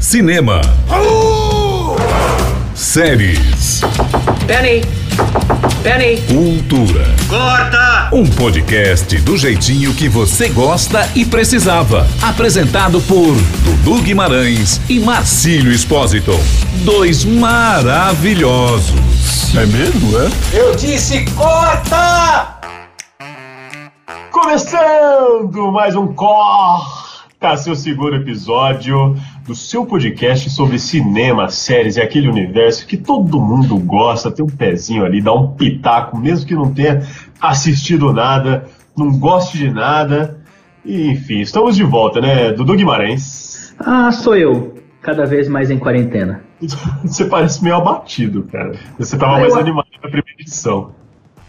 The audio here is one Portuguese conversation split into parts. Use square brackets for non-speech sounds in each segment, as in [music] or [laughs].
Cinema. Séries. Penny! Penny! Cultura. Corta! Um podcast do jeitinho que você gosta e precisava. Apresentado por Dudu Guimarães e Marcílio Espósito. Dois maravilhosos. É mesmo, é? Eu disse corta! Começando mais um Corta, seu segundo episódio do seu podcast sobre cinema, séries e aquele universo que todo mundo gosta, tem um pezinho ali, dá um pitaco, mesmo que não tenha assistido nada, não goste de nada. E, enfim, estamos de volta, né? Dudu Guimarães. Ah, sou eu. Cada vez mais em quarentena. [laughs] Você parece meio abatido, cara. Você tava Ah, mais eu- animado na primeira edição.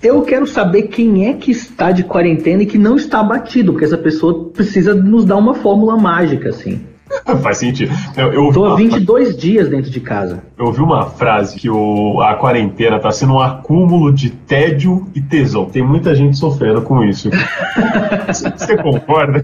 Eu quero saber quem é que está de quarentena e que não está abatido, porque essa pessoa precisa nos dar uma fórmula mágica, assim. [laughs] Faz sentido. Eu, eu, Tô há 22 dias dentro de casa. Eu ouvi uma frase que o, a quarentena está sendo um acúmulo de tédio e tesão. Tem muita gente sofrendo com isso. [laughs] Você concorda?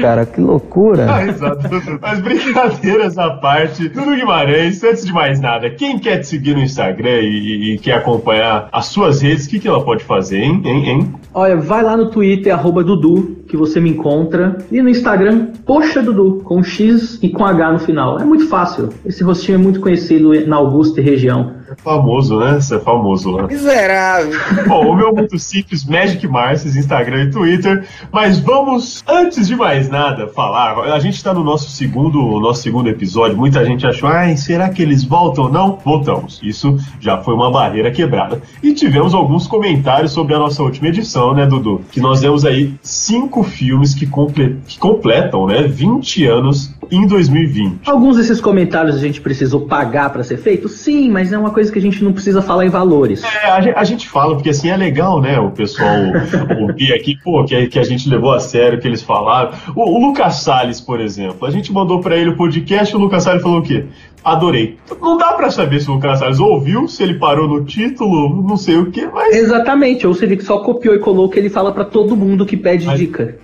Cara, que loucura. Ah, exato. Mas brincadeiras à parte, Dudu Guimarães, antes de mais nada, quem quer te seguir no Instagram e, e quer acompanhar as suas redes, o que, que ela pode fazer, hein? hein, hein? Olha, vai lá no Twitter, arroba Dudu, que você me encontra. E no Instagram, Poxa Dudu, com X e com H no final. É muito fácil. Esse rostinho é muito conhecido na Augusta e região. É famoso, né? Você é famoso lá. Miserável! Bom, o meu é muito simples, Magic Marces, Instagram e Twitter. Mas vamos, antes de mais nada, falar. A gente está no nosso segundo, nosso segundo episódio. Muita gente achou, ai, será que eles voltam ou não? Voltamos. Isso já foi uma barreira quebrada. E tivemos alguns comentários sobre a nossa última edição, né, Dudu? Que nós demos aí cinco filmes que, comple- que completam, né, 20 anos em 2020. Alguns desses comentários a gente precisou pagar para ser feito? Sim, mas é uma coisa que a gente não precisa falar em valores. É, a, a gente fala, porque assim é legal, né? O pessoal [laughs] ouvir aqui, pô, que, que a gente levou a sério o que eles falaram. O, o Lucas Salles, por exemplo, a gente mandou pra ele o podcast e o Lucas Salles falou o quê? Adorei. Não dá pra saber se o Lucas Salles ouviu, se ele parou no título, não sei o quê, mas, Exatamente, ou se ele só copiou e colou o que ele fala pra todo mundo que pede Mas- dica.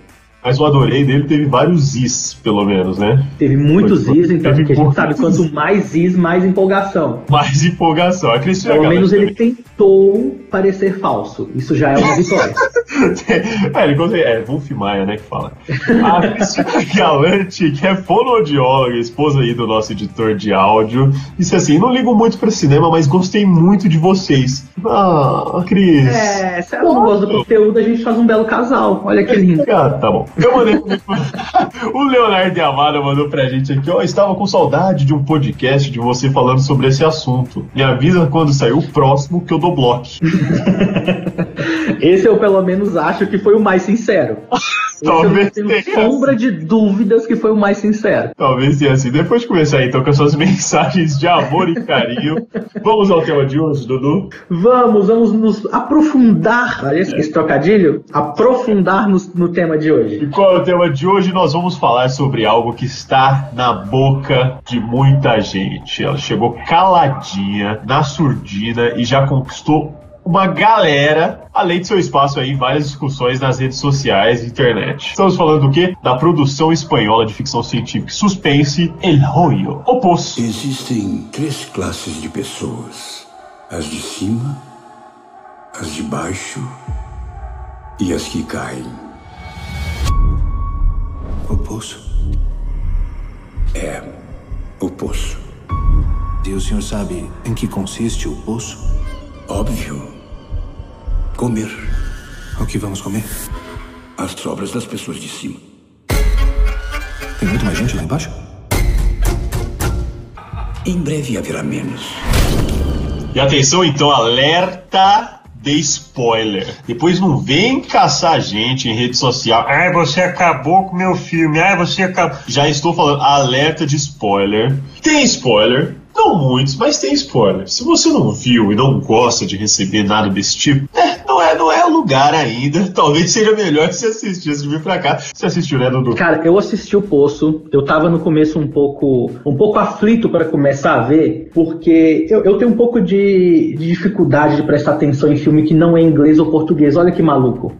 Mas o Adorei dele teve vários is, pelo menos, né? Teve muitos Foi- is, então, porque a gente sabe quanto mais is, mais empolgação. Mais empolgação. A Cristina Pelo menos ele também. tentou parecer falso. Isso já é uma vitória. [laughs] [laughs] é, ele consegue. É, Wolf Maia, né, que fala. A Cristina Galante, que é fonoaudióloga, esposa aí do nosso editor de áudio, disse assim: não ligo muito pra cinema, mas gostei muito de vocês. Ah, Cris. é, se ela não gosta do conteúdo, a gente faz um belo casal. Olha que lindo. [laughs] Ah, tá bom. Eu mandei. [laughs] o Leonardo de Amada mandou pra gente aqui, ó. Estava com saudade de um podcast de você falando sobre esse assunto. Me avisa quando sair o próximo que eu dou bloco. Esse eu pelo menos acho que foi o mais sincero. [laughs] Talvez eu tenho tenha sombra de dúvidas que foi o mais sincero. Talvez tenha assim. Depois de começar então com as suas [laughs] mensagens de amor e carinho, vamos ao tema de hoje, Dudu? Vamos, vamos nos aprofundar. Olha esse, esse trocadilho? Aprofundar no, no tema de E hoje. qual é o tema de hoje? Nós vamos falar sobre algo que está na boca de muita gente. Ela chegou caladinha, na surdina e já conquistou uma galera, além de seu espaço aí em várias discussões nas redes sociais e internet. Estamos falando do quê? Da produção espanhola de ficção científica suspense El Rollo, O Poço. Existem três classes de pessoas: as de cima, as de baixo e as que caem. O poço? É, o poço. E o senhor sabe em que consiste o poço? Óbvio. Comer O que vamos comer? as sobras das pessoas de cima. Tem muito mais gente lá embaixo? Em breve haverá menos. E atenção então, alerta de spoiler. Depois não vem caçar a gente em rede social. Ai, você acabou com meu filme. Ai, você acabou. Já estou falando, alerta de spoiler. Tem spoiler. Não muitos, mas tem spoiler. Se você não viu e não gosta de receber nada desse tipo, é, não é, não é lugar ainda. [laughs] Talvez seja melhor se assistir de vir pra cá. Você assistiu, né, Dudu? Cara, eu assisti o Poço. Eu tava no começo um pouco, um pouco aflito para começar a ver, porque eu, eu tenho um pouco de, de dificuldade de prestar atenção em filme que não é inglês ou português. Olha que maluco.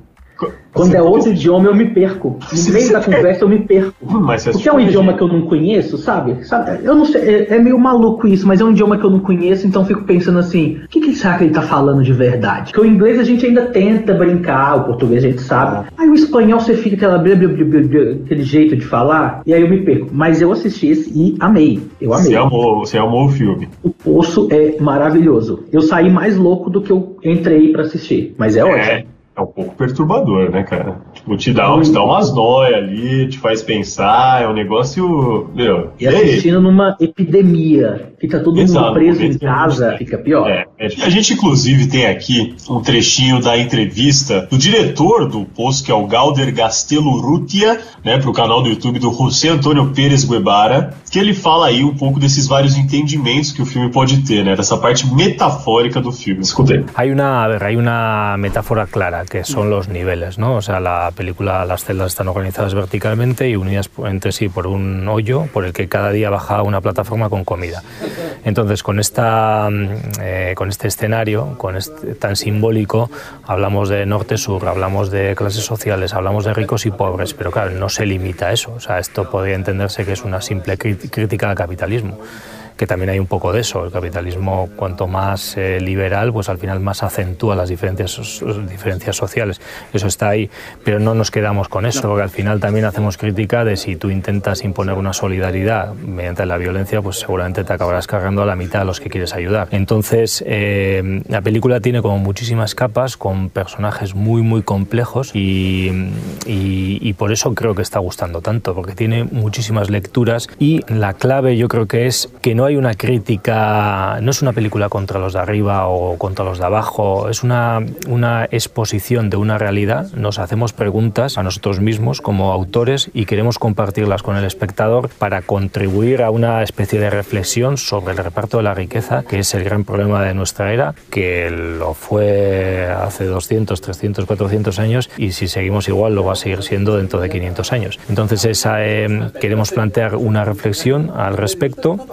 Quando é outro idioma, eu me perco. No meio da conversa, eu me perco. Mas você Porque é um idioma que eu não conheço, sabe? Sabe? Eu não sei, é, é meio maluco isso, mas é um idioma que eu não conheço, então eu fico pensando assim, o que, que será que ele tá falando de verdade? Porque o inglês a gente ainda tenta brincar, o português a gente sabe. Aí o espanhol você fica aquela blá, blá, blá, aquele jeito de falar, e aí eu me perco. Mas eu assisti esse e amei. Eu amei. Você amou, você amou o filme. O Poço é maravilhoso. Eu saí mais louco do que eu entrei pra assistir, mas é ótimo. É, é um pouco perturbador, né, cara? Tipo, te dá, te dá umas noias ali, te faz pensar, é um negócio. Meu, E assistindo numa epidemia, que tá todo mundo Exato, preso em casa, gente- fica pior. É, é, a gente, inclusive, tem aqui um trechinho da entrevista do diretor do post, que é o Galder Gastelo Rutia, né, para o canal do YouTube do José Antônio Pérez Guevara, que ele fala aí um pouco desses vários entendimentos que o filme pode ter, né, dessa parte metafórica do filme. Escuta aí. Hay una, a ver, hay una metáfora clara que son los niveles, ¿no? O sea, la película, las celdas están organizadas verticalmente y unidas entre sí por un hoyo por el que cada día baja una plataforma con comida. Entonces, con esta, mm, eh, con este escenario, con este tan simbólico, hablamos de norte-sur, hablamos de clases sociales, hablamos de ricos y pobres, pero claro, no se limita a eso. O sea, esto podría entenderse que es una simple crítica al capitalismo que también hay un poco de eso. El capitalismo, cuanto más eh, liberal, pues al final más acentúa las diferencias, diferencias sociales. Eso está ahí, pero no nos quedamos con eso, porque al final también hacemos crítica de si tú intentas imponer una solidaridad mediante la violencia, pues seguramente te acabarás cargando a la mitad a los que quieres ayudar. Entonces, eh, la película tiene como muchísimas capas, con personajes muy, muy complejos y, y- y por eso creo que está gustando tanto, porque tiene muchísimas lecturas y la clave yo creo que es que no hay una crítica, no es una película contra los de arriba o contra los de abajo, es una, una exposición de una realidad, nos hacemos preguntas a nosotros mismos como autores y queremos compartirlas con el espectador para contribuir a una especie de reflexión sobre el reparto de la riqueza, que es el gran problema de nuestra era, que lo fue hace 200, 300, 400 años y si seguimos igual lo va a seguir siendo dentro de 500 años. Entonces esa, eh, queremos plantear una reflexión al respecto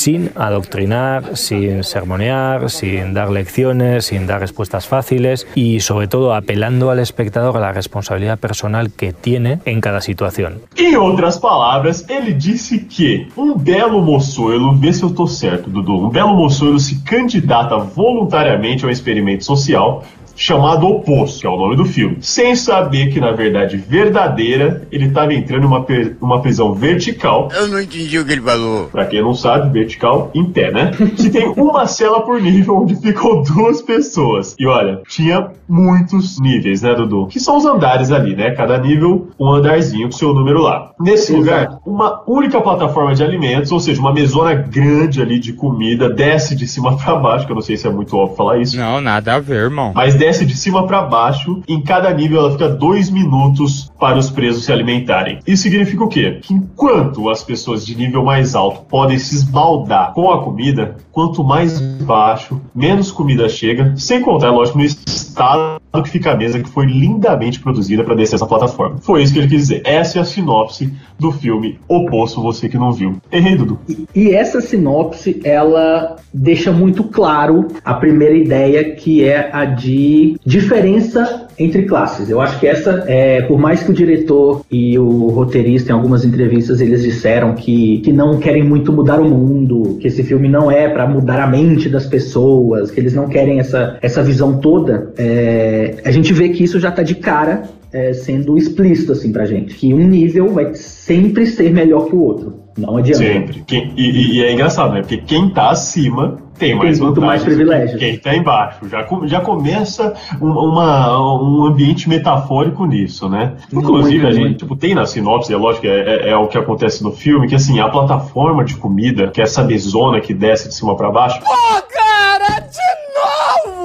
sin adoctrinar, sin sermonear, sin dar lecciones, sin dar respuestas fáciles y sobre todo apelando al espectador a la responsabilidad personal que tiene en cada situación. Em outras palavras, ele disse que um belo moçoilo, vê se eu tô certo, Dudu, um belo moçoilo se candidata voluntariamente a um experimento social chamado Oposto, que é o nome do filme, sem saber que, na verdade, verdadeira, ele estava entrando numa per- uma prisão vertical. Eu não entendi o que ele falou. Pra quem não sabe, vertical em pé, né? Que tem uma cela por nível onde ficam duas pessoas. E olha, tinha muitos níveis, né, Dudu? Que são os andares ali, né? Cada nível, um andarzinho com seu número lá. Nesse lugar, uma única plataforma de alimentos, ou seja, uma mesona grande ali de comida, desce de cima [laughs] pra baixo, que eu não sei se é muito óbvio falar isso. Não, nada a ver, irmão. Mas desce de cima para baixo. Em cada nível ela fica dois minutos para os presos se alimentarem. Isso significa o quê? Que enquanto as pessoas de nível mais alto podem se esbaldar com a comida, quanto mais baixo, menos comida chega. Sem contar, lógico, no estado que fica a mesa, que foi lindamente produzida para descer essa plataforma. Foi isso que ele quis dizer. Essa é a sinopse do filme O Poço, você que não viu. Errei, Dudu. E essa sinopse, ela deixa muito claro a primeira ideia, que é a de diferença entre classes. Eu acho que essa, é, por mais que o diretor e o roteirista, em algumas entrevistas, eles disseram que, que não querem muito mudar o mundo, que esse filme não é para mudar a mente das pessoas, que eles não querem essa, essa visão toda, é, a gente vê que isso já tá de cara é, sendo explícito assim pra gente. Que um nível vai sempre ser melhor que o outro. Não adianta. Sempre. Quem- e, e- é engraçado, né? Porque quem tá acima tem mais muito mais privilégios. Quem tá embaixo. Já, já começa um, uma- um ambiente metafórico nisso, né? Inclusive, Muito, a gente tipo, tem na sinopse, é lógico é, é- é o que acontece no filme, que assim, a plataforma de comida, que é essa mesona que desce de cima pra baixo. Pô, cara, de novo!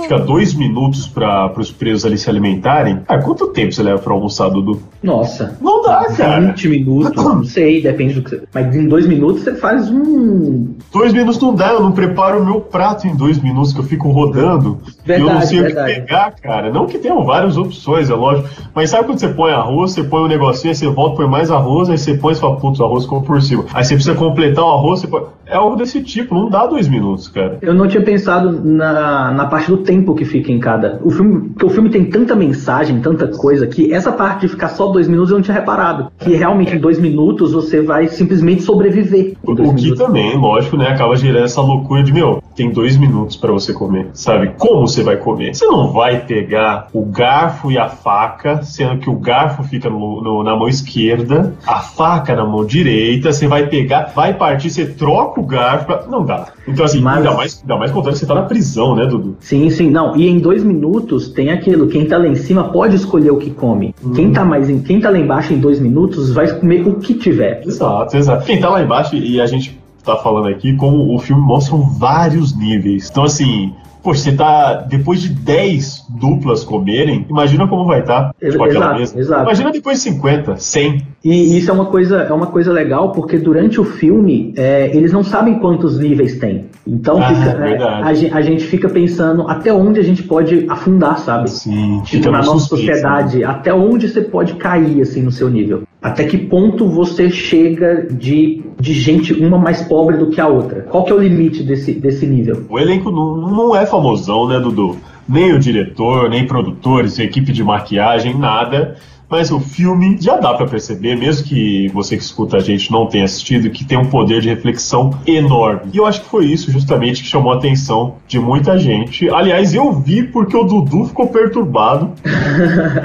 Fica dois minutos para os presos ali se alimentarem. Ah, quanto tempo você leva pra almoçar, Dudu? Nossa. Não dá, cara. 20 minutos, não sei, depende do que você. Mas em dois minutos você faz um. Dois minutos não dá, eu não preparo o meu prato em dois minutos, que eu fico rodando. e eu não Verdade, sei o verdade. que pegar, cara. Não que tenham várias opções, é lógico. Mas sabe quando você põe arroz, você põe um negocinho, aí você volta, põe mais arroz, aí você põe e fala, putz, o arroz ficou por cima. Aí você precisa completar o arroz, você põe... É algo desse tipo, não dá dois minutos, cara. Eu não tinha pensado na, na parte do tempo tempo que fica em cada. O filme, porque o filme tem tanta mensagem, tanta coisa, que essa parte de ficar só dois minutos eu não tinha reparado. Que realmente em dois minutos você vai simplesmente sobreviver. O que também, lógico, né, acaba gerando essa loucura de, meu, tem dois minutos para você comer, sabe? Como você vai comer? Você não vai pegar o garfo e a faca, sendo que o garfo fica no, no, na mão esquerda, a faca na mão direita, você vai pegar, vai partir, você troca o garfo, pra... não dá. Então, assim, Mas... ainda, mais, ainda mais contando que você tá na prisão, né, Dudu? Sim, sim, não. E em dois minutos tem aquilo, quem tá lá em cima pode escolher o que come. Hum. Quem tá mais em, quem tá lá embaixo em dois minutos vai comer o que tiver. Exato, exato. Quem tá lá embaixo e a gente tá falando aqui, como o filme mostra vários níveis. Então, assim, Poxa, você tá. Depois de 10 duplas comerem, imagina como vai estar. Tá, tipo, exato, mesa. exato. Imagina depois de 50, 100. E isso é uma coisa, é uma coisa legal, porque durante o filme é, eles não sabem quantos níveis tem. Então ah, fica, é, a, a, gente fica pensando até onde a gente pode afundar, sabe? Sim, tipo, na nossa sociedade, né? até onde você pode cair assim no seu nível. Até que ponto você chega de, de gente uma mais pobre do que a outra? Qual que é o limite desse, desse nível? O elenco não, não é famosão, né, Dudu? Nem o diretor, nem produtores, equipe de maquiagem, nada. Mas o filme já dá para perceber, mesmo que você que escuta a gente não tenha assistido, que tem um poder de reflexão enorme. E eu acho que foi isso justamente que chamou a atenção de muita gente. Aliás, eu vi porque o Dudu ficou perturbado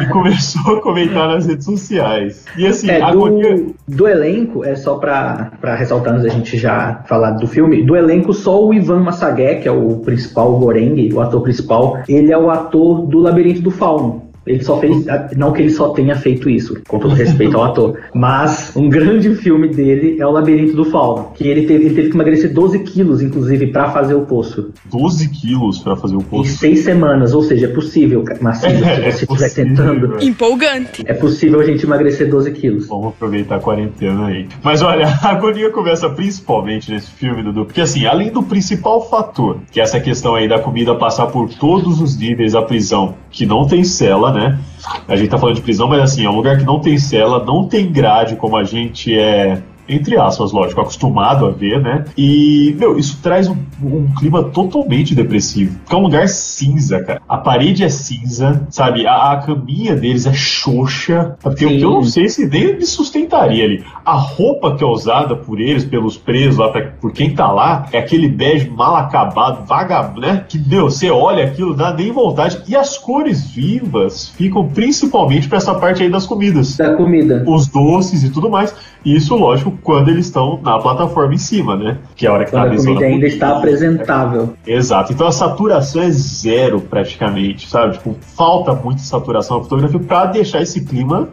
e [laughs] começou a comentar nas redes sociais. E assim, é, do, do elenco, é só para ressaltar antes da gente já falar do filme, do elenco só o Ivan Massagué, que é o principal, Goreng, o ator principal, ele é o ator do Labirinto do Fauno. Ele só fez. Não que ele só tenha feito isso, com todo respeito ao ator. Mas um grande filme dele é O Labirinto do Fauno. Que ele teve, ele teve que emagrecer 12 quilos, inclusive, para fazer o poço. 12 quilos para fazer o poço? Em seis semanas, ou seja, é possível, Marcelo, é, se você estiver tentando. Empolgante. É possível a gente emagrecer 12 quilos. Vamos aproveitar a quarentena aí. Mas olha, [laughs] a agonia começa principalmente nesse filme, Dudu, porque assim, além do principal fator, que é essa questão aí da comida passar por todos os níveis da prisão, que não tem cela, né? A gente tá falando de prisão, mas assim, é um lugar que não tem cela, não tem grade como a gente é entre aspas, lógico, acostumado a ver, né? E, meu, isso traz um, um, clima totalmente depressivo. Porque é um lugar cinza, cara. A parede é cinza, sabe? A, a caminha deles é xoxa. Porque eu, eu não sei se nem me sustentaria ali. A roupa que é usada por eles, pelos presos lá, pra, por quem tá lá, é aquele bege mal acabado, vagabundo, né? Que, meu, você olha aquilo, dá nem vontade. E as cores vivas ficam principalmente pra essa parte aí das comidas. Da comida. Os doces e tudo mais. Isso, lógico, quando eles estão na plataforma em cima, né? Que é a hora que quando tá a comida ainda está apresentável. Exato. Então a saturação é zero praticamente, sabe? Tipo, falta muita saturação na fotografia para deixar esse clima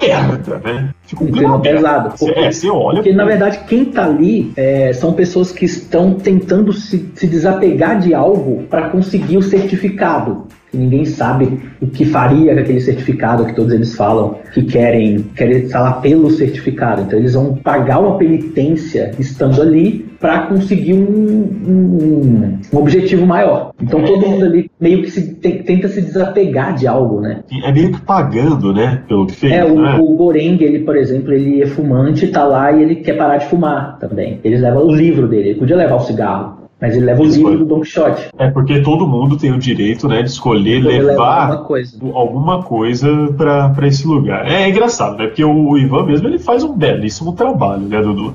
merda, né? Fica um, clima, clima pesado. Porque, é, você olha. Porque, na verdade, quem tá ali é, são pessoas que estão tentando se, se desapegar de algo para conseguir o certificado ninguém sabe o que faria com aquele certificado que todos eles falam que querem, querem falar pelo certificado. Então eles vão pagar uma penitência estando ali para conseguir um, um, um, objetivo maior. Então todo mundo ali meio que se, tenta se desapegar de algo, né? É meio que pagando, né? Pelo que fez. É, o, né? o Goreng, ele, por exemplo, ele é fumante, tá lá e ele quer parar de fumar também. Eles levam o livro dele, ele podia levar o cigarro. Mas ele leva o livro do Don Quixote. É porque todo mundo tem o direito, né, de escolher levar alguma coisa, alguma coisa para esse lugar. É, é, engraçado, né? Porque o Ivan mesmo ele faz um belíssimo trabalho, né, Dudu?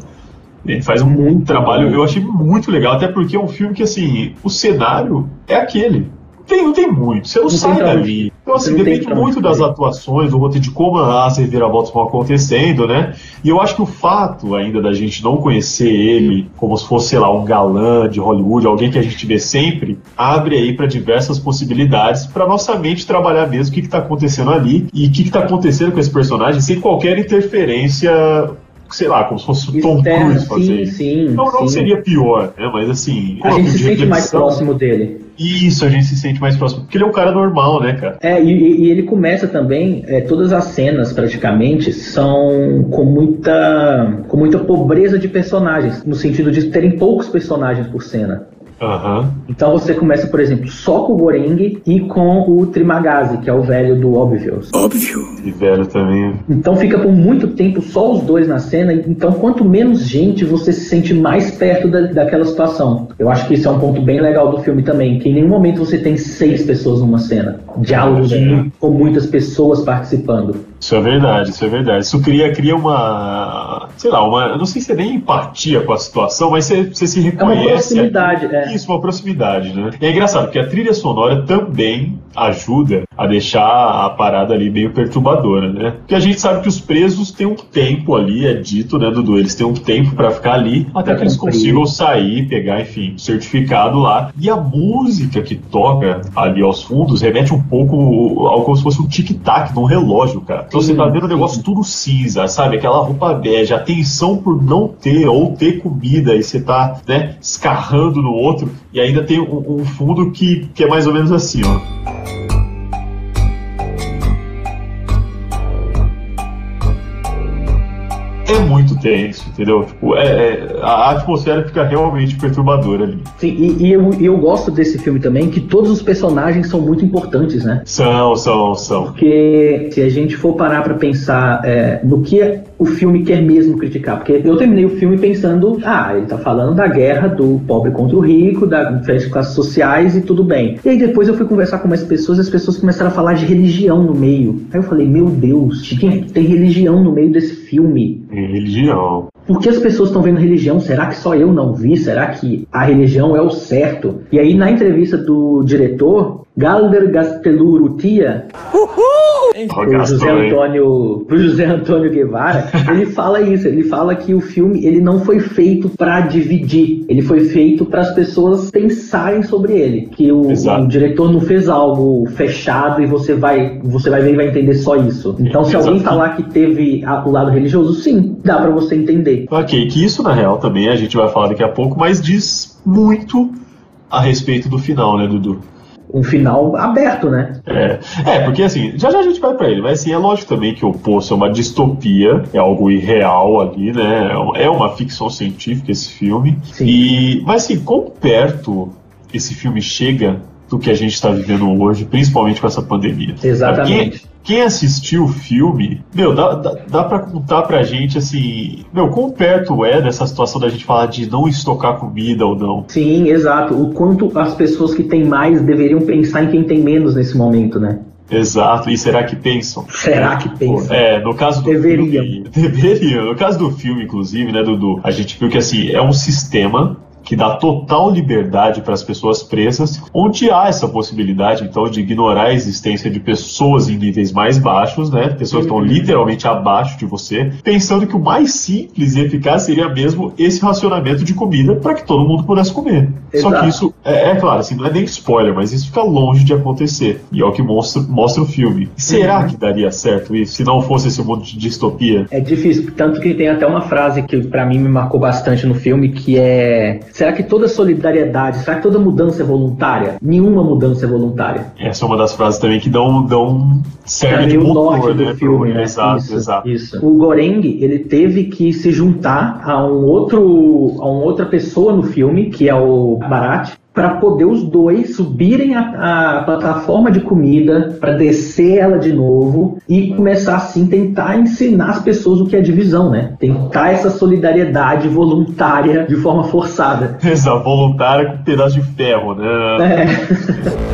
Ele faz um muito trabalho, eu achei muito legal, até porque é um filme que, assim, o cenário é aquele tem, não tem muito, você não, não sai dali. Então, assim, depende muito das atuações, do roteiro, de como as reviravoltas vão acontecendo, né? E eu acho que o fato ainda da gente não conhecer ele como se fosse, sei lá, um galã de Hollywood, alguém que a gente vê sempre, abre aí para diversas possibilidades para nossa mente trabalhar mesmo o que está acontecendo ali e o que está acontecendo com esse personagem sem qualquer interferência sei lá, como se fosse o Tom Cruise fazer sim. Sim, não, não sim. seria pior, né? Mas assim. A gente se sente mais próximo dele. Isso, a gente se sente mais próximo. Porque ele é um cara normal, né, cara? É, e, e ele começa também. É, todas as cenas, praticamente, são com muita. com muita pobreza de personagens. No sentido de terem poucos personagens por cena. Aham. Então você começa, por exemplo, só com o Goreng e com o Trimagazi, que é o velho do Obvious. Óbvio. E velho também. Então fica por muito tempo só os dois na cena. Então quanto menos gente, você se sente mais perto da, daquela situação. Eu acho que isso é um ponto bem legal do filme também, que em nenhum momento você tem seis pessoas numa cena. Diálogos É. com muitas pessoas participando. Isso é verdade, isso é verdade. Isso cria, cria uma. Sei lá, uma. Não sei se é nem empatia com a situação, mas você, você se É uma reconhece. proximidade, é. Isso, uma proximidade, né? E é engraçado, porque a trilha sonora também ajuda a deixar a parada ali meio perturbadora, né? Porque a gente sabe que os presos têm um tempo ali, é dito, né, Dudu? Eles têm um tempo pra ficar ali até que eles consigam sair, pegar, enfim, certificado lá. E a música que toca ali aos fundos remete um pouco ao como se fosse um tic-tac de um relógio, cara. Então você tá vendo o negócio tudo cinza, sabe? Aquela roupa bege, a tensão por não ter ou ter comida e você tá, né, escarrando no outro. E ainda tem um, um fundo que, que é mais ou menos assim, ó. É muito tenso, entendeu? Tipo, é, é- a atmosfera fica realmente perturbadora ali. Sim, e, e eu, eu gosto desse filme também, que todos os personagens são muito importantes, né? São, são, são. Porque se a gente for parar pra pensar é, no que o filme quer mesmo criticar, porque eu terminei o filme pensando, ah, ele tá falando da guerra do pobre contra o rico, da diferença de classes sociais e tudo bem. E aí depois eu fui conversar com mais pessoas e as pessoas começaram a falar de religião no meio. Aí eu falei, meu Deus, tem, tem religião no meio desse filme. Religião. Por que as pessoas estão vendo religião? Será que só eu não vi? Será que a religião é o certo? E aí, na entrevista do diretor, Galder Gasteluru Tia, pro José? Antônio, pro José Antônio Guevara, ele fala isso, ele fala que o filme ele não foi feito para dividir, ele foi feito para as pessoas pensarem sobre ele, que o, o diretor não fez algo fechado e você vai, você vai ver e vai entender só isso. Então, se alguém Exato. falar que teve a- o lado religioso, sim, dá para você entender. Ok, que isso na real também a gente vai falar daqui a pouco, mas diz muito a respeito do final, né, Dudu? Um final aberto, né? É, é, porque assim, já já a gente vai pra ele, mas assim, é lógico também que o Poço é uma distopia, é algo irreal ali, né? É uma ficção científica esse filme. Sim. E, mas assim, quão perto esse filme chega do que a gente está vivendo hoje, principalmente com essa pandemia? Exatamente. Quem, assistiu o filme, meu, dá, dá, dá pra contar pra gente, assim, meu, quão perto é dessa situação da gente falar de não estocar comida ou não? Sim, exato. O quanto as pessoas que têm mais deveriam pensar em quem tem menos nesse momento, né? Exato, e será que pensam? Será que pensam? É, no caso do Deveriam. filme. [laughs] Deveriam. No caso do filme, inclusive, né, Dudu? A gente viu que assim, é um sistema que dá total liberdade para as pessoas presas, onde há essa possibilidade, então, de ignorar a existência de pessoas em níveis mais baixos, né? Pessoas que estão literalmente abaixo de você, pensando que o mais simples e eficaz seria mesmo esse racionamento de comida para que todo mundo pudesse comer. Só Exato. que isso, é, é claro, assim, não é nem spoiler, mas isso fica longe de acontecer. E é o que mostra, mostra o filme. Será que daria certo isso, se não fosse esse mundo de distopia? É difícil, tanto que tem até uma frase que pra mim me marcou bastante no filme, que é: será que toda solidariedade, será que toda mudança é voluntária? Nenhuma mudança é voluntária. Essa é uma das frases também que dão, dão serve de o motor, norte do né? filme, pro- né? Exato, isso, exato. isso. O Goreng, ele teve que se juntar a um outro, a uma outra pessoa no filme, que é o Barat, para poder os dois subirem a, a plataforma de comida, para descer ela de novo e começar assim tentar ensinar as pessoas o que é divisão, né? Tentar essa solidariedade voluntária de forma forçada. [laughs] Exato, voluntária com um pedaço de ferro, né? É. [laughs]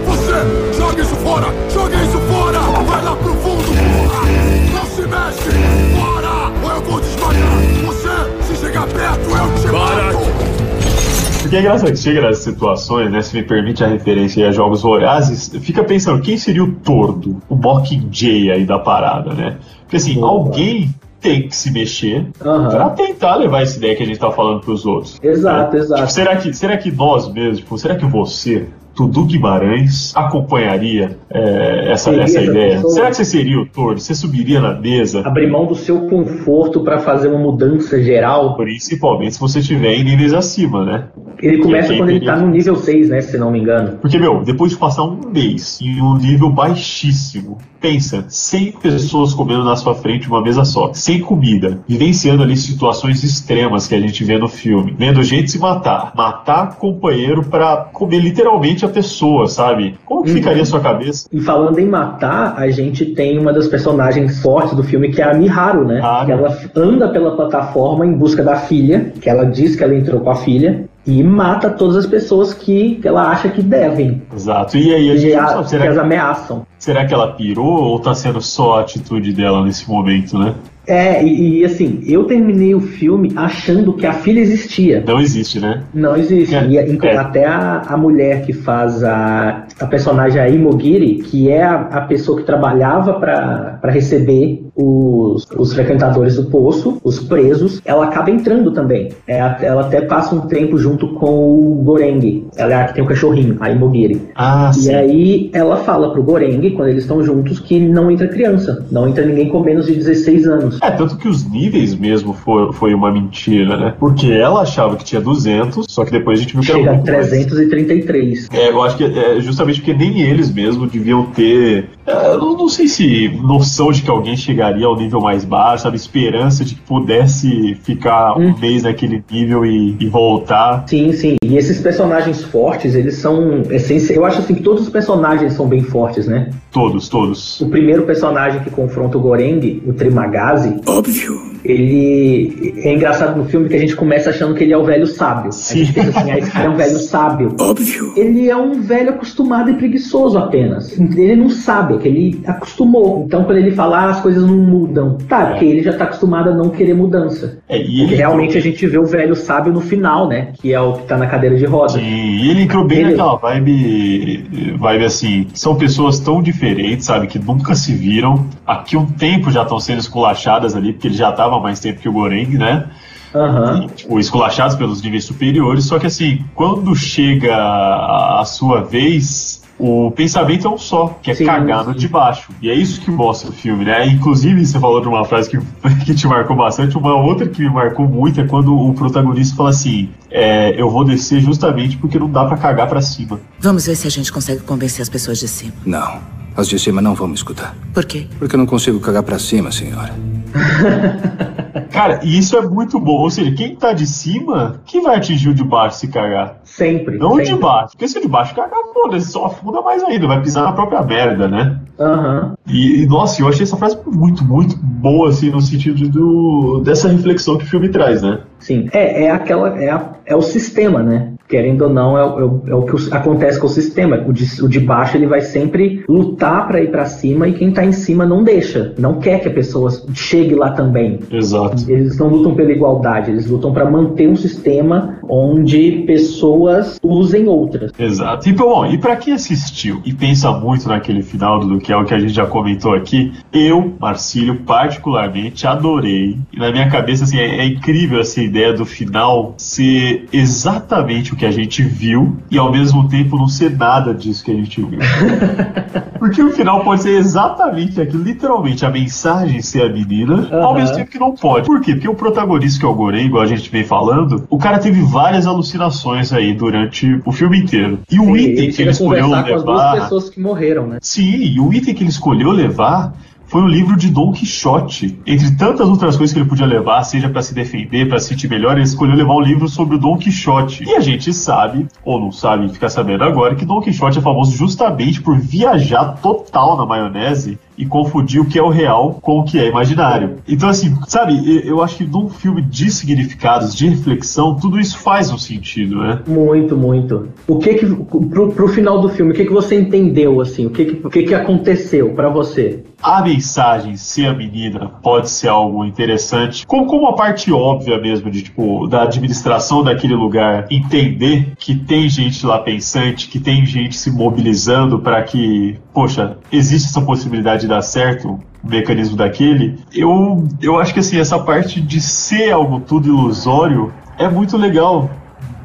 Porque é engraçado que chega nessas situações, né? Se me permite a referência aí a jogos vorazes, fica pensando, quem seria o tordo, o Mockingjay aí da parada, né? Porque assim, Boa. alguém tem que se mexer Aham. pra tentar levar essa ideia que a gente tá falando pros outros. Exato, né? exato. Tipo, será, que, será que nós mesmos, tipo, será que você Dudu Guimarães acompanharia é, essa, essa essa ideia? pessoa? Será que você seria o Thor? Você subiria na mesa? Abrir mão do seu conforto pra fazer uma mudança geral. Principalmente se você estiver em níveis acima, né? Ele começa quando ele teria- tá no nível 6, né? Se não me engano. Porque, meu, depois de passar um mês em um nível baixíssimo, pensa, 100 pessoas comendo na sua frente uma mesa só, sem comida, vivenciando ali situações extremas que a gente vê no filme, vendo gente se matar, matar companheiro pra comer literalmente a pessoa, sabe? Como que Uhum. ficaria a sua cabeça? E falando em matar, a gente tem uma das personagens fortes do filme, que é a Miharu, né? Que ela anda pela plataforma em busca da filha, que ela diz que ela entrou com a filha, e mata todas as pessoas que ela acha que devem. Exato. E aí, a gente a, sabe, que será as que, ameaçam. será que ela pirou ou tá sendo só a atitude dela nesse momento, né? É, e, e, assim, eu terminei o filme achando que a filha existia. Não existe, né? Não existe. É, E, inclu- é. Até a, a mulher que faz a, a personagem a Imogiri, que é a, a pessoa que trabalhava para receber os, os frequentadores do poço, os presos, ela acaba entrando também. É, ela até passa um tempo junto com o Goreng. Ela é a que tem o cachorrinho, a Imogiri. Ah, E sim. aí ela fala pro Goreng, quando eles estão juntos, que não entra criança, não entra ninguém com menos de 16 anos. É, tanto que os níveis mesmo foi, foi uma mentira, né? Porque ela achava que tinha 200, só que depois a gente viu que era Chega a muito mais. 333. É, eu acho que é justamente porque nem eles mesmo deviam ter. é, eu não, não sei se noção de que alguém chegaria ao nível mais baixo, sabe? Esperança de que pudesse ficar um mês naquele nível e, e voltar. Sim, sim. E esses personagens fortes, eles são essenciais. Eu acho assim que todos os personagens são bem fortes, né? Todos, todos. O primeiro personagem que confronta o Goreng, o Trimagazi, Óbvio. ele é engraçado no filme que a gente começa achando que ele é o velho sábio. Sim. A gente pensa assim, ah, esse cara é um velho sábio. Óbvio. Ele é um velho acostumado e preguiçoso apenas. Ele não sabe, é que ele acostumou. Então quando ele fala, ah, as coisas não mudam. Tá, porque ele já tá acostumado a não querer mudança. É, e Porque ele realmente a gente vê o velho sábio no final, né? Que é o que tá na cadeira de rodas. Sim, e ele entrou bem Ele- naquela vibe, vibe assim, são pessoas tão diferentes, sabe, que nunca se viram. Aqui um tempo já estão sendo esculachadas ali, porque ele já tava há mais tempo que o Goreng, né? Aham. E, tipo, esculachados pelos níveis superiores, só que assim, quando chega a sua vez, o pensamento é um só, que é Sim, cagar no sim. de baixo. E é isso que mostra o filme, né? Inclusive, você falou de uma frase que, [laughs] que te marcou bastante, uma outra que me marcou muito é quando o protagonista fala assim: é, eu vou descer justamente porque não dá pra cagar pra cima. Vamos ver se a gente consegue convencer as pessoas de cima. Não. As de cima não vão me escutar. Por quê? Porque eu não consigo cagar pra cima, senhora. [laughs] Cara, e isso é muito bom. Ou seja, quem tá de cima, que vai atingir o de baixo se cagar? Sempre. Não o de sempre. baixo. Porque se o de baixo cagar, foda-se, só afunda mais ainda, vai pisar na própria merda, né? Aham. E, e, nossa, eu achei essa frase muito, muito boa, assim, no sentido do, dessa reflexão que o filme traz, né? Sim. É, é aquela. É, a- é o sistema, né? Querendo ou não, é, o- é é o que acontece com o sistema. O de, o de baixo ele vai sempre lutar pra ir pra cima e quem tá em cima não deixa. Não quer que a pessoa chegue lá também. Exato. Eles não lutam pela igualdade, eles lutam pra manter um sistema onde pessoas usem outras. Exato. E, bom, e pra quem assistiu e pensa muito naquele final do que é o que a gente já comentou aqui, eu, Marcílio, particularmente adorei. E na minha cabeça, assim, é, é incrível essa ideia do final ser exatamente o que a gente viu e ao mesmo tempo não ser nada disso que a gente viu. [laughs] Porque o final pode ser exatamente aquilo, literalmente, a mensagem ser a menina, ao Aham. mesmo tempo que não pode. Por quê? Porque o protagonista, que é o Goreng, igual a gente vem falando, o cara teve várias alucinações aí durante o filme inteiro. E o Sim, item ele que ele escolheu conversar com as duas levar. pessoas que morreram, né? Sim, e o item que ele escolheu levar foi um livro de Don Quixote. Entre tantas outras coisas que ele podia levar, seja pra se defender, pra se sentir melhor, ele escolheu levar um livro sobre o Don Quixote. E a gente sabe, ou não sabe, fica sabendo agora, que Don Quixote é famoso justamente por viajar total na maionese e confundir o que é o real com o que é imaginário. Então, assim, sabe, eu acho que num filme de significados, de reflexão, tudo isso faz um sentido, né? Muito, muito. O que que pro, pro final do filme, o que que você entendeu assim? O que que, o que, que aconteceu pra você? A mensagem ser a menina pode ser algo interessante, como, como a parte óbvia mesmo de tipo da administração daquele lugar entender que tem gente lá pensante, que tem gente se mobilizando para que, poxa, existe essa possibilidade de dar certo o mecanismo daquele. Eu eu acho que assim essa parte de ser algo tudo ilusório é muito legal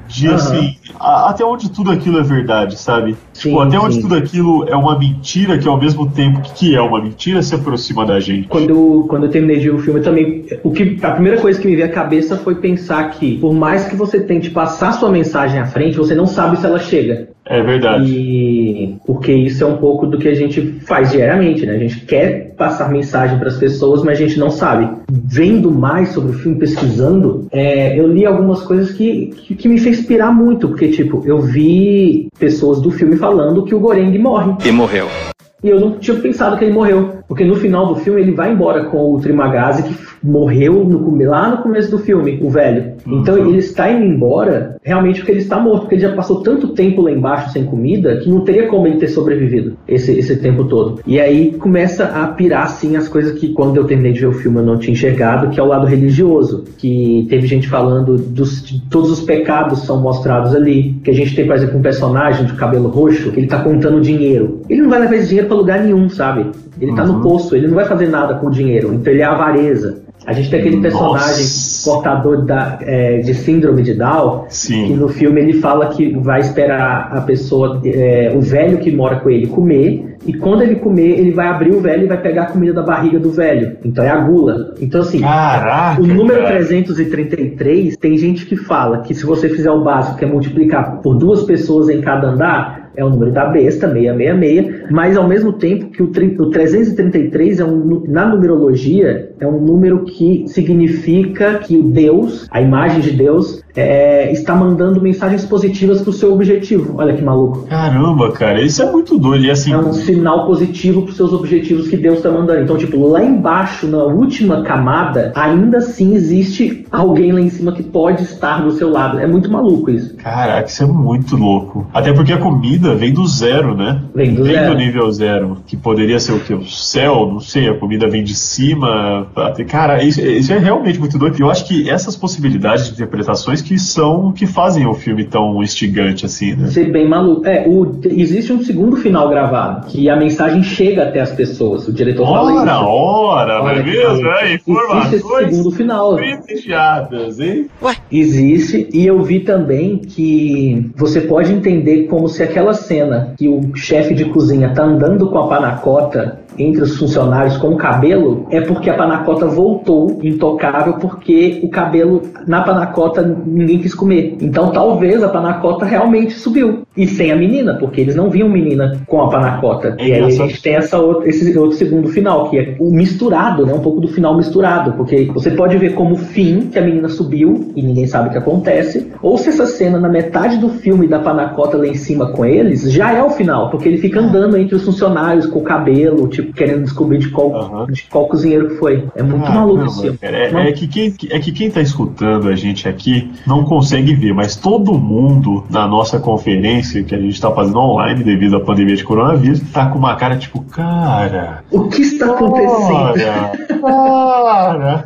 de Aham. assim, a- até onde tudo aquilo é verdade, sabe? Sim, tipo, até onde sim. tudo aquilo é uma mentira que ao mesmo tempo que é uma mentira se aproxima da gente. Quando eu, quando eu terminei de ver o filme, eu também. O que, a primeira coisa que me veio à cabeça foi pensar que, por mais que você tente passar sua mensagem à frente, você não sabe se ela chega. É verdade. E porque isso é um pouco do que a gente faz diariamente, né? A gente quer passar mensagem para as pessoas, mas a gente não sabe. Vendo mais sobre o filme, pesquisando, é, eu li algumas coisas que, que, que me fez pirar muito, porque, tipo, eu vi pessoas do filme falando que o Goreng morre. E morreu. E eu não tinha pensado que ele morreu. Porque no final do filme ele vai embora com o Trimagazi, que morreu no, lá no começo do filme, o velho. Então ele está indo embora realmente porque ele está morto, porque ele já passou tanto tempo lá embaixo sem comida que não teria como ele ter sobrevivido esse, esse tempo todo. E aí começa a pirar assim as coisas que quando eu terminei de ver o filme eu não tinha enxergado, que é o lado religioso. Que teve gente falando dos, de todos os pecados são mostrados ali. Que a gente tem, por exemplo, um personagem de cabelo roxo que ele tá contando dinheiro. Ele não vai levar esse dinheiro pra lugar nenhum, sabe? Ele tá no poço, ele não vai fazer nada com o dinheiro. Então ele é avareza. A gente tem aquele personagem Nossa. portador da, é, de síndrome de Down, Sim. que no filme ele fala que vai esperar a pessoa, é, o velho que mora com ele, comer, e quando ele comer, ele vai abrir o velho e vai pegar a comida da barriga do velho. Então é a gula. Então, assim, Caraca, o número cara. 333, tem gente que fala que se você fizer o básico, que é multiplicar por duas pessoas em cada andar, é o número da besta, 666, mas ao mesmo tempo que o, tri- o 333 é um, na numerologia é um número que significa que o Deus, a imagem de Deus, é, está mandando mensagens positivas para o seu objetivo. Olha que maluco. Caramba, cara, isso é muito doido. E assim, É um sinal positivo para os seus objetivos que Deus está mandando. Então, tipo, lá embaixo, na última camada, ainda assim existe alguém lá em cima que pode estar do seu lado. É muito maluco isso. Caraca, isso é muito louco. Até porque a comida vem do zero, né? Vem do vem zero. do nível zero. Que poderia ser o quê? O céu, não sei, a comida vem de cima. Cara, isso, isso é realmente muito doido. Eu acho que essas possibilidades de interpretações que são que fazem o filme tão instigante assim, né? Ser bem maluco. É, o, existe um segundo final gravado, que a mensagem chega até as pessoas. O diretor fala Ora, isso. ora, não é Olha que mesmo? maluco. É, Existe esse informações segundo final. privilegiadas, hein? Existe, e eu vi também que você pode entender como se aquela cena que o chefe de cozinha tá andando com a panacota entre os funcionários com o cabelo, é porque a panacota voltou intocável porque o cabelo na panacota ninguém quis comer. Então talvez a panacota realmente subiu. E sem a menina, porque eles não viam menina com a panacota. É e aí a gente tem essa outra, esse outro segundo final, que é o misturado, né? Um pouco do final misturado. Porque você pode ver como fim que a menina subiu e ninguém sabe o que acontece. Ou se essa cena na metade do filme da panacota lá em cima com eles, já é o final. Porque ele fica andando entre os funcionários com o cabelo, tipo, querendo descobrir de qual, de qual cozinheiro foi. É muito Ah, maluco cara, é, é que quem, é que quem tá escutando a gente aqui não consegue ver, mas todo mundo na nossa conferência que a gente tá fazendo online devido à pandemia de coronavírus tá com uma cara tipo, cara. O que está acontecendo? Cara,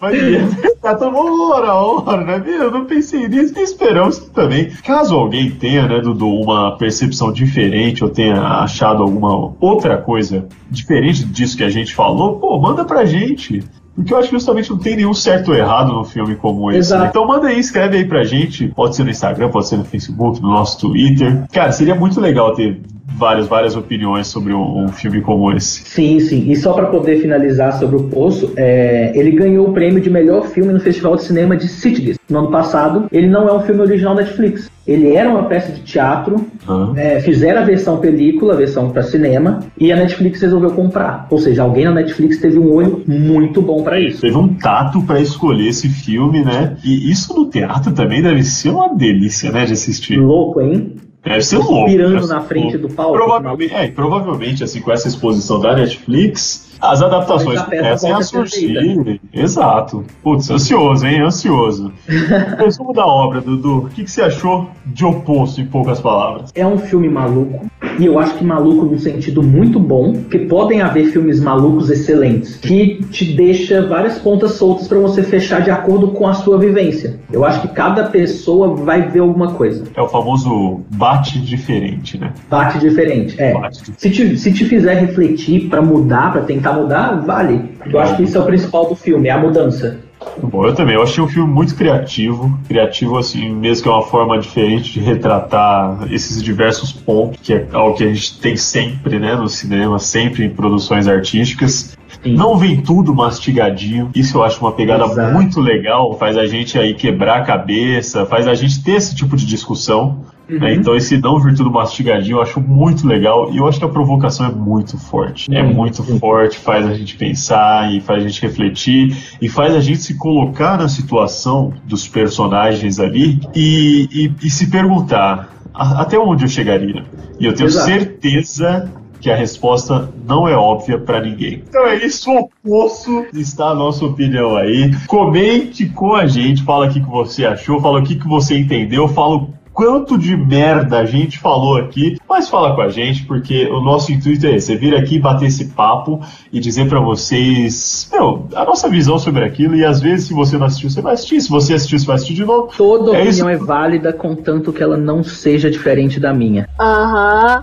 Mas tá tão hora, hora, né? Eu não pensei nisso e esperamos que também. Caso alguém tenha, né, Dudu, uma percepção diferente ou tenha achado alguma outra coisa diferente disso que a gente falou, pô, manda pra gente. Porque eu acho que justamente não tem nenhum certo ou errado no filme como esse. Exato. né? Então manda aí, escreve aí pra gente. Pode ser no Instagram, pode ser no Facebook, no nosso Twitter. Cara, seria muito legal ter várias, várias opiniões sobre um, um filme como esse. Sim, sim. E só para poder finalizar sobre o Poço, é, ele ganhou o prêmio de melhor filme no Festival de Cinema de Sitges no ano passado. Ele não é um filme original Netflix. Ele era uma peça de teatro, é, fizeram a versão película, a versão para cinema, e a Netflix resolveu comprar. Ou seja, alguém na Netflix teve um olho muito bom para isso. Teve um tato pra escolher esse filme, né? E isso no teatro também deve ser uma delícia, né, de assistir. Louco, hein? Deve ser louco. Pirando na frente do palco. Provavelmente, é, provavelmente, assim, com essa exposição da Netflix, as adaptações começam a a surgir. Exato. Putz, ansioso, hein? Ansioso. [laughs] Resumo da obra, Dudu. O que, que você achou de oposto, em poucas palavras? É um filme maluco, e eu acho que maluco no sentido muito bom, porque podem haver filmes malucos excelentes, que te deixa várias pontas soltas para você fechar de acordo com a sua vivência. Eu acho que cada pessoa vai ver alguma coisa. É o famoso bate diferente, né? Bate diferente. É. Se te, se te fizer refletir para mudar, para tentar mudar, vale. Eu acho que isso é o principal do filme, é a mudança. Bom, eu também. Eu achei um filme muito criativo. Criativo, assim, mesmo que é uma forma diferente de retratar esses diversos pontos, que é algo que a gente tem sempre, né, no cinema, sempre em produções artísticas. Sim. Não vem tudo mastigadinho. Isso eu acho uma pegada Exato. muito legal. Faz a gente aí quebrar a cabeça, faz a gente ter esse tipo de discussão. Uhum. né? Então esse não vir tudo mastigadinho eu acho muito legal e eu acho que a provocação é muito forte. É Muito. muito forte, faz a gente pensar e faz a gente refletir e faz a gente se colocar na situação dos personagens ali e, e- e se perguntar "A- até onde eu chegaria. E eu tenho Exato. certeza que a resposta não é óbvia pra ninguém. Então é isso, o poço está a nossa opinião aí. Comente com a gente, fala o que que você achou, fala o que que você entendeu, fala o quanto de merda a gente falou aqui, mas fala com a gente, porque o nosso intuito é esse, é vir aqui bater esse papo e dizer pra vocês, meu, a nossa visão sobre aquilo, e às vezes se você não assistiu, você vai assistir, se você assistiu, você vai assistir de novo. Toda É opinião isso. é válida, contanto que ela não seja diferente da minha. Aham,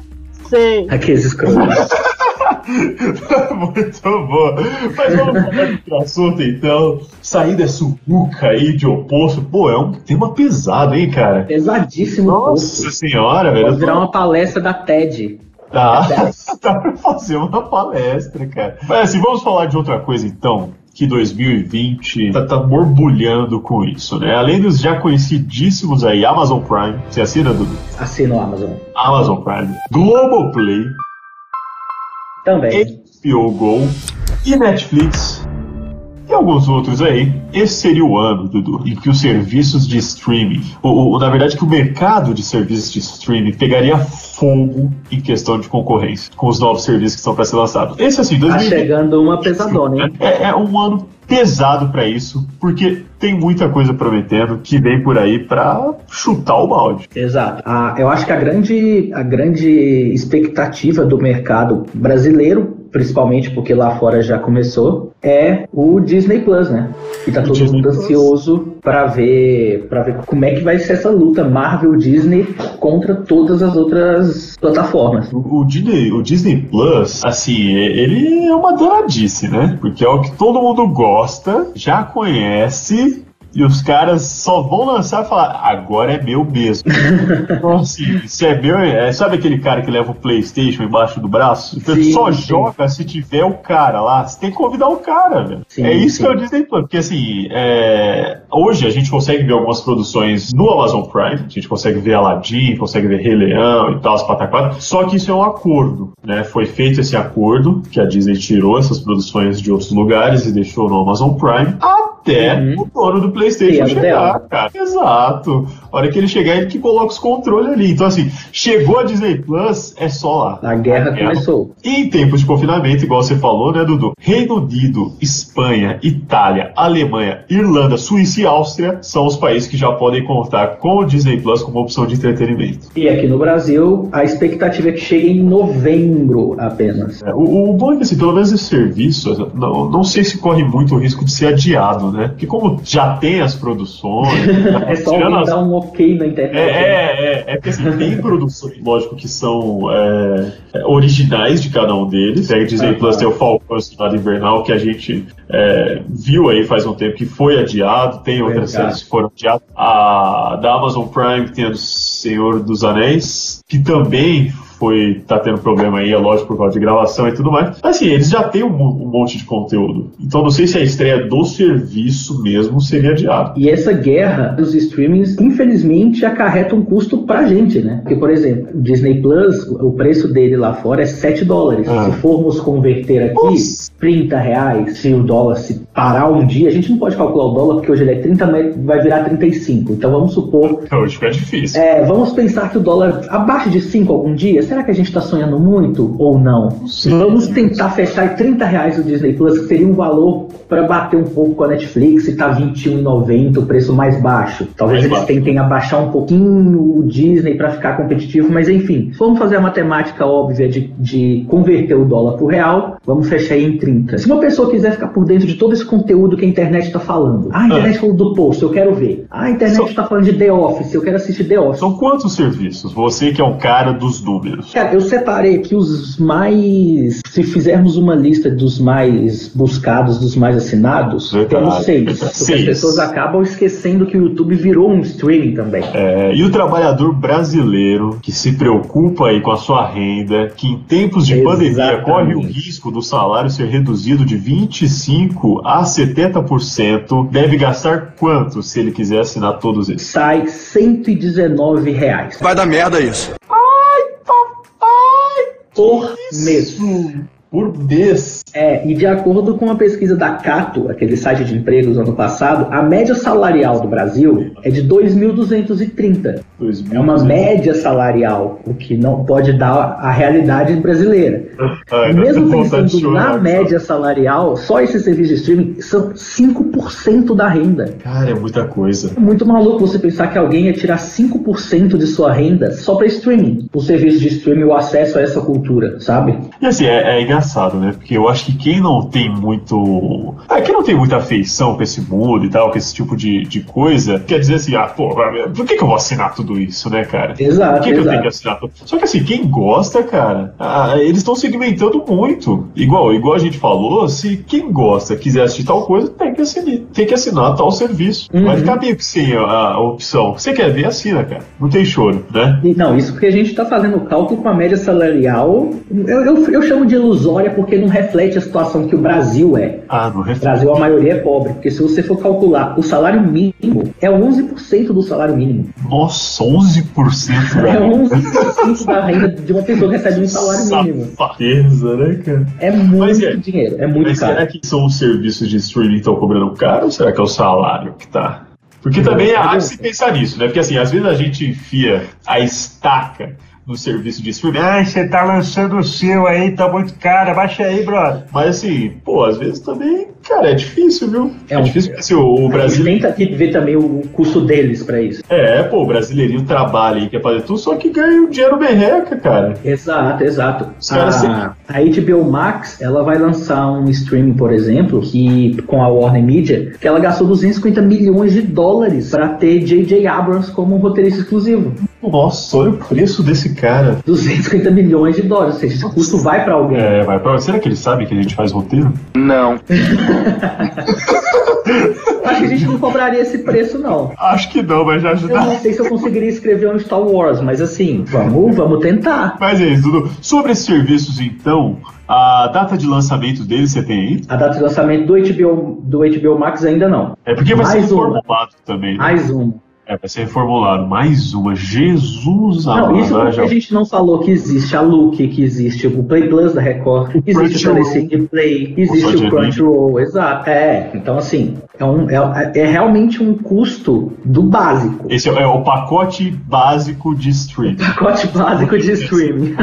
sei. Aqueles escrotos. [laughs] [laughs] Muito bom. Mas vamos falar de outro assunto então. Sair dessa buca aí de oposto. Pô, é um tema pesado, hein, cara? Pesadíssimo Nossa poço. senhora, velho. Eu virar uma palestra da TED. Tá, [laughs] dá pra fazer uma palestra, cara. Mas assim, vamos falar de outra coisa então. Que 2020 tá, tá borbulhando com isso, né? Além dos já conhecidíssimos aí, Amazon Prime. Você assina, Dudu? Assina o Amazon. Amazon Prime, Globoplay, Também. HBO Go e Netflix e alguns outros aí. Esse seria o ano, Dudu, em que os serviços de streaming, ou, ou, na verdade que o mercado de serviços de streaming pegaria fogo em questão de concorrência com os novos serviços que estão para ser lançados. Esse assim, Tá 2020 chegando uma pesadona, hein? é, é um ano pesado para isso, porque tem muita coisa prometendo que vem por aí para chutar o balde. Exato. Ah, eu acho que a grande, a grande expectativa do mercado brasileiro, principalmente porque lá fora já começou, é o Disney Plus, né? E tá todo Disney mundo ansioso para ver, para ver como é que vai ser essa luta Marvel Disney contra todas as outras plataformas. O, o Disney, o Disney Plus, assim, ele é uma danadice, né? Porque é o que todo mundo gosta, já conhece. E os caras só vão lançar e falar, agora é meu mesmo. [laughs] então, assim, se é meu, é, sabe aquele cara que leva o Playstation embaixo do braço? Então, Sim, só sim. joga se tiver o cara lá. Você tem que convidar o cara, velho. Sim, é isso que é o Disney Plus. Porque, assim, é, hoje a gente consegue ver algumas produções no Amazon Prime. A gente consegue ver Aladdin, consegue ver Rei Leão e tal, as pataquadas. Só que isso é um acordo, né? Foi feito esse acordo, que a Disney tirou essas produções de outros lugares e deixou no Amazon Prime. Até Uhum. o dono do PlayStation Sim, é chegar, dela. cara. Exato. A hora que ele chegar, ele que coloca os controles ali. Então, assim, chegou a Disney Plus, é só lá. A guerra começou. E em tempos de confinamento, igual você falou, né, Dudu? Reino Unido, Espanha, Itália, Alemanha, Irlanda, Suíça e Áustria são os países que já podem contar com o Disney Plus como opção de entretenimento. E aqui no Brasil, a expectativa é que chegue em novembro apenas. É, O, o bom é que, assim, pelo menos esse serviço, não, não sei se corre muito o risco de ser adiado, né? Porque como já tem as produções... É [laughs] só as- dar um ok na internet. É, né? é, é, é porque assim, tem produções, lógico, que são é, é, originais de cada um deles. Aí Disney Aham. Plus tem o Falcão e o Soldado Invernal, que a gente é, viu aí faz um tempo que foi adiado. Tem outras Verdade. séries que foram adiadas. A da Amazon Prime tem a do Senhor dos Anéis, que também foi tá tendo problema aí, é lógico, por causa de gravação e tudo mais. Mas assim, eles já têm um, um monte de conteúdo. Então não sei se a estreia do serviço mesmo seria adiada. E essa guerra dos streamings, infelizmente, acarreta um custo pra gente, né? Porque, por exemplo, o Disney Plus, o preço dele lá fora é 7 dólares. Ah. Se formos converter aqui, Nossa. 30 reais, se o dólar se parar um dia, a gente não pode calcular o dólar, porque hoje ele é 30, mas vai virar 35. Então vamos supor Então, hoje fica difícil. É, vamos pensar que o dólar abaixo de 5 algum dia. Será que a gente está sonhando muito ou não? sei. Vamos tentar fechar em 30 reais o Disney Plus, que seria um valor para bater um pouco com a Netflix e tá R$21,90, o preço mais baixo. Talvez Mais eles baixo. tentem abaixar um pouquinho o Disney para ficar competitivo, mas enfim, vamos fazer a matemática óbvia de, de converter o dólar pro real, vamos fechar aí em 30. Se uma pessoa quiser ficar por dentro de todo esse esse conteúdo que a internet está falando. Ah, a internet falou do post, eu quero ver. Ah, a internet está falando de The Office, eu quero assistir The Office. São quantos serviços? Você que é o cara dos números. Cara, eu separei aqui os mais. Se fizermos uma lista dos mais buscados, dos mais assinados, Verdade. temos seis. [laughs] Porque as pessoas acabam esquecendo que o YouTube virou um streaming também. É, e o trabalhador brasileiro que se preocupa aí com a sua renda, que em tempos de pandemia Exatamente. corre o risco do salário ser reduzido de 25 a 70%, deve gastar quanto se ele quiser assinar todos eles? Sai 119 reais. Vai dar merda isso. Por mês. Por mês. É, e de acordo com uma pesquisa da Cato, aquele site de empregos ano passado, a média salarial do Brasil é de 2.230. É uma média salarial, o que não pode dar a realidade brasileira. [laughs] Mesmo pensando na média salarial, só esse serviço de streaming são 5% da renda. Cara, é muita coisa. É muito maluco você pensar que alguém ia tirar 5% de sua renda só para streaming. O serviço de streaming, o acesso a essa cultura, sabe? E assim, é, é engraçado, né? Porque eu acho que quem não tem muito. Ah, quem não tem muita afeição com esse mundo e tal, com esse tipo de, de coisa, quer dizer assim, ah, pô, por que, que eu vou assinar tudo isso, né, cara? Exato, Por que, que eu tenho que assinar tudo? Só que assim, quem gosta, cara, ah, eles estão segmentando muito. Igual, igual a gente falou, se quem gosta quiser assistir tal coisa, tem que assinar, tem que assinar tal serviço. Uhum. Vai ficar meio que sem a, a opção. Você quer ver, assina, cara. Não tem choro, né? Não, isso porque a gente está fazendo o cálculo com a média salarial. Eu, eu, eu chamo de ilusória porque não reflete a situação que o Brasil é. Ah, no O Brasil, a maioria é pobre. Porque se você for calcular, o salário mínimo é 11% do salário mínimo. Nossa, 11% da É 11% da renda de uma pessoa que recebe um salário mínimo. Safadeza, né, cara? É muito é- dinheiro, é muito Mas caro. será que são os serviços de streaming que estão cobrando caro ou será que é o salário que tá? Porque também há de se pensar nisso, né? Porque assim, às vezes a gente enfia a estaca no serviço de streaming. Ah, você tá lançando o seu aí, tá muito caro, baixa aí, brother. Mas assim, pô, às vezes também, cara, é difícil, viu? É, um- difícil porque assim, o, o Brasil. A gente tem que ver também o custo deles para isso. É, pô, o brasileirinho trabalha e quer fazer tudo, só que ganha um dinheiro merreca, cara. Exato, exato. Os caras a, a HBO Max, ela vai lançar um streaming, por exemplo, que com a Warner Media, que ela gastou 250 milhões de dólares para ter J.J. Abrams como um roteirista exclusivo. Nossa, olha o preço desse cara. 250 milhões de dólares, ou seja, esse custo vai para alguém. É, vai pra. Será que eles sabem que a gente faz roteiro? Não. [laughs] [laughs] Acho que a gente não cobraria esse preço, não. Acho que não, mas já Eu ajuda. não sei se eu conseguiria escrever um Star Wars, mas assim, vamos, vamos tentar. Mas é isso, Dudu. Sobre esses serviços, então, a data de lançamento deles você tem aí? A data de lançamento do HBO, do HBO Max ainda não. É porque vai ser Mais uma. reformulado também. Né? Mais um. É, vai ser reformulado. Mais uma. Jesus Não, amado. isso né, porque já- a gente não falou que existe a Look, que existe o Play Plus da Record, existe o. Telecine Play, existe de o Crunchyroll, exato. É, então assim, é, um, é, é realmente um custo do básico. Esse é, o pacote básico de streaming. Pacote básico de streaming.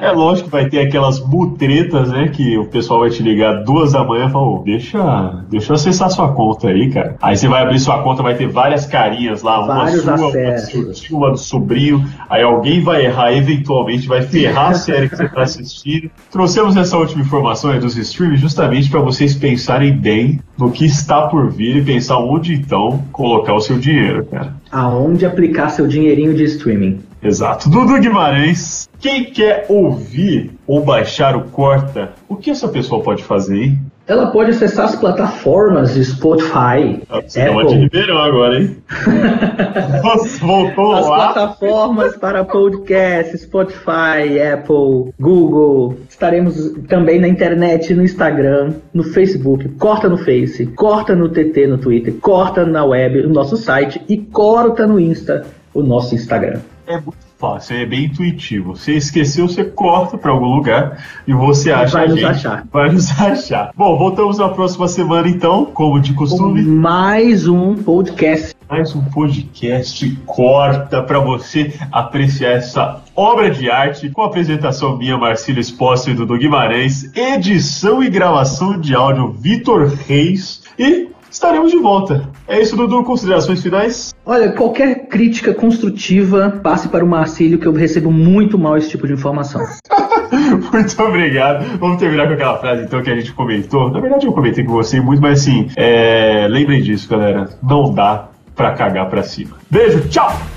É lógico que vai ter aquelas mutretas, né? Que o pessoal vai te ligar duas da manhã e falar, ô, deixa, deixa eu acessar sua conta aí, cara. Aí você vai abrir sua conta, vai ter várias carinhas lá, uma Vários sua, uma do acessos. seu uma do sobrinho. Aí alguém vai errar eventualmente, vai ferrar a [laughs] série que você tá assistindo. Trouxemos essa última informação aí dos streams justamente para vocês pensarem bem no que está por vir e pensar onde então colocar o seu dinheiro, cara. Aonde aplicar seu dinheirinho de streaming? Exato. Dudu Guimarães, quem quer ouvir ou baixar o Corta, o que essa pessoa pode fazer, hein? Ela pode acessar as plataformas de Spotify, Você uma de Apple, Ribeirão agora, hein? [laughs] Nossa, voltou as lá. plataformas para podcast, Spotify, Apple, Google. Estaremos também na internet, no Instagram, no Facebook. Corta no Face, corta no TT, no Twitter, corta na web, no nosso site e corta no Insta, o nosso Instagram. É muito fácil, é bem intuitivo. Você esqueceu, você corta para algum lugar e você acha vai nos gente. achar. Vai nos [laughs] achar. Bom, voltamos na próxima semana então, como de costume. Mais um podcast. mais um podcast corta para você apreciar essa obra de arte com a apresentação minha, Marcílio Espósito e Dudu Guimarães, edição e gravação de áudio Vitor Reis e estaremos de volta. É isso, Dudu, considerações finais? Olha, qualquer crítica construtiva, passe para o Marcílio, que eu recebo muito mal esse tipo de informação. [laughs] Muito obrigado. Vamos terminar com aquela frase então que a gente comentou. Na verdade, eu comentei com você muito, mas assim, é... lembrem disso, galera. Não dá pra cagar pra cima. Beijo, tchau!